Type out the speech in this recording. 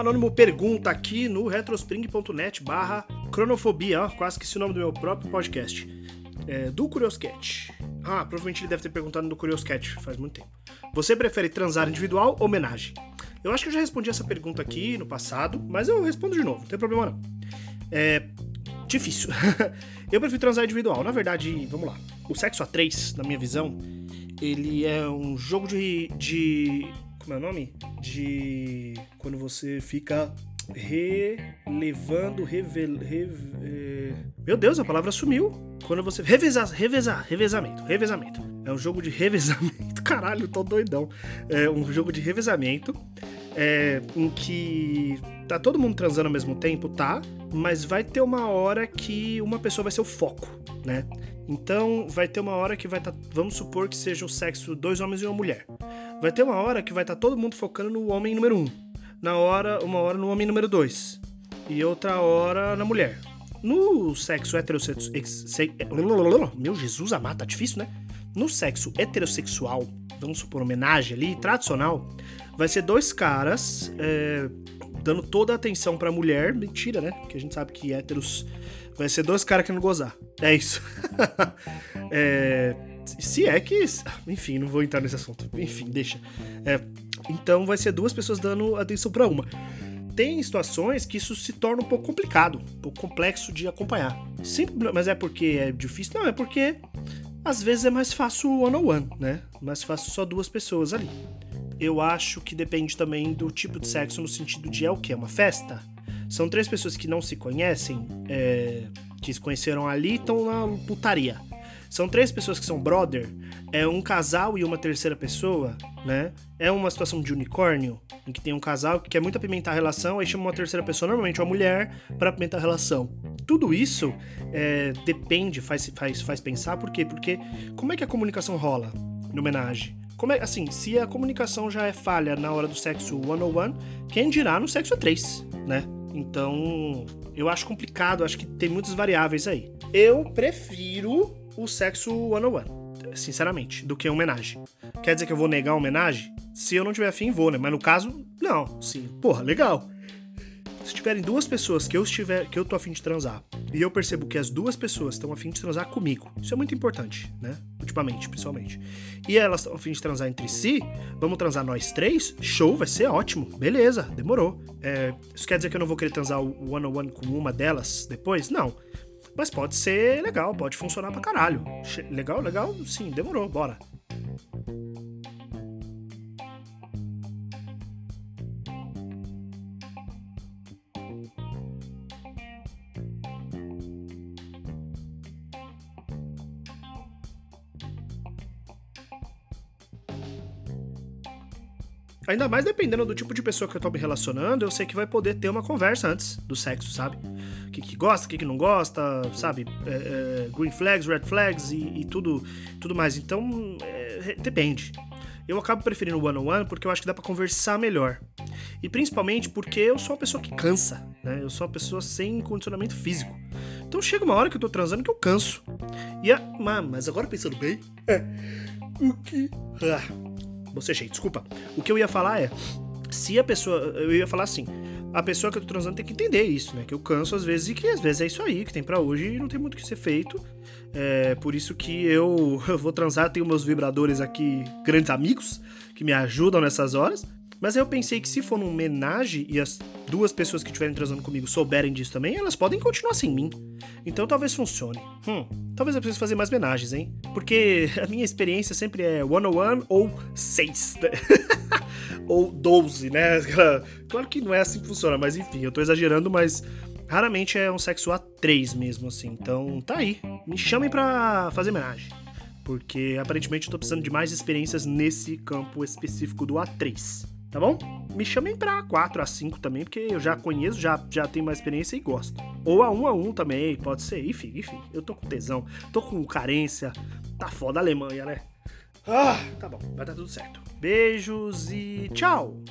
Anônimo pergunta aqui no retrospring.net barra cronofobia, quase que esse nome do meu próprio podcast. É, do Curioscat. Ah, provavelmente ele deve ter perguntado no Curioscat faz muito tempo. Você prefere transar individual ou homenagem? Eu acho que eu já respondi essa pergunta aqui no passado, mas eu respondo de novo, não tem problema não. É. Difícil. eu prefiro transar individual. Na verdade, vamos lá. O sexo a três, na minha visão, ele é um jogo de. de como é o nome? De. Quando você fica relevando, revel, reve, meu Deus, a palavra sumiu. Quando você revezar, revezar, revezamento, revezamento. É um jogo de revezamento. Caralho, tô doidão. É um jogo de revezamento é, em que tá todo mundo transando ao mesmo tempo, tá? Mas vai ter uma hora que uma pessoa vai ser o foco, né? Então vai ter uma hora que vai estar, tá, vamos supor que seja o sexo dois homens e uma mulher. Vai ter uma hora que vai estar tá todo mundo focando no homem número um, na hora uma hora no homem número dois e outra hora na mulher. No sexo heterossexual, meu Jesus amado, tá difícil, né? No sexo heterossexual, vamos supor homenagem ali, tradicional, vai ser dois caras é, dando toda a atenção pra mulher. Mentira, né? Porque a gente sabe que héteros. Vai ser dois caras querendo gozar. É isso. é, se é que. Enfim, não vou entrar nesse assunto. Enfim, deixa. É, então vai ser duas pessoas dando atenção para uma. Tem situações que isso se torna um pouco complicado, um pouco complexo de acompanhar. Mas é porque é difícil? Não, é porque às vezes é mais fácil one-on-one, né? Mais fácil só duas pessoas ali eu acho que depende também do tipo de sexo, no sentido de é o que? É uma festa? São três pessoas que não se conhecem, é, que se conheceram ali e estão na putaria. São três pessoas que são brother, é um casal e uma terceira pessoa, né? É uma situação de unicórnio, em que tem um casal que quer muito apimentar a relação, aí chama uma terceira pessoa, normalmente uma mulher, para apimentar a relação. Tudo isso é, depende, faz, faz, faz pensar, por quê? Porque como é que a comunicação rola no homenagem? Como é, assim, se a comunicação já é falha na hora do sexo 101, quem dirá no sexo 3, né? Então, eu acho complicado, acho que tem muitas variáveis aí. Eu prefiro o sexo 101, sinceramente, do que homenagem. Quer dizer que eu vou negar homenagem? Se eu não tiver afim, vou, né? Mas no caso, não. Sim, porra, legal se tiverem duas pessoas que eu estiver, que eu tô afim de transar, e eu percebo que as duas pessoas estão afim de transar comigo, isso é muito importante, né? Ultimamente, principalmente. E elas estão afim de transar entre si, vamos transar nós três? Show, vai ser ótimo. Beleza, demorou. É, isso quer dizer que eu não vou querer transar o one on one com uma delas depois? Não. Mas pode ser legal, pode funcionar pra caralho. Legal, legal? Sim, demorou, bora. Ainda mais dependendo do tipo de pessoa que eu tô me relacionando, eu sei que vai poder ter uma conversa antes do sexo, sabe? O que, que gosta, o que, que não gosta, sabe? É, é, green flags, red flags e, e tudo, tudo mais. Então, é, depende. Eu acabo preferindo o one-on-one porque eu acho que dá para conversar melhor. E principalmente porque eu sou uma pessoa que cansa, né? Eu sou uma pessoa sem condicionamento físico. Então chega uma hora que eu tô transando que eu canso. E a... Mas agora pensando bem, é. O que. Ah bocejei, desculpa. O que eu ia falar é, se a pessoa, eu ia falar assim, a pessoa que eu tô transando tem que entender isso, né? Que eu canso às vezes e que às vezes é isso aí que tem para hoje e não tem muito o que ser feito. É por isso que eu, eu vou transar, tenho meus vibradores aqui, grandes amigos, que me ajudam nessas horas. Mas eu pensei que se for num homenagem e as duas pessoas que estiverem transando comigo souberem disso também, elas podem continuar sem mim. Então talvez funcione. Hum, talvez eu precise fazer mais homenagens, hein? Porque a minha experiência sempre é 101 ou 6. Né? ou 12, né? Claro que não é assim que funciona, mas enfim, eu tô exagerando, mas raramente é um sexo A3 mesmo, assim. Então tá aí. Me chamem pra fazer homenagem. Porque aparentemente eu tô precisando de mais experiências nesse campo específico do A3 tá bom? Me chamem pra 4 a 5 também, porque eu já conheço, já, já tenho mais experiência e gosto. Ou a 1 a 1 também, pode ser. Enfim, enfim, eu tô com tesão, tô com carência. Tá foda a Alemanha, né? Ah, tá bom, vai dar tudo certo. Beijos e tchau!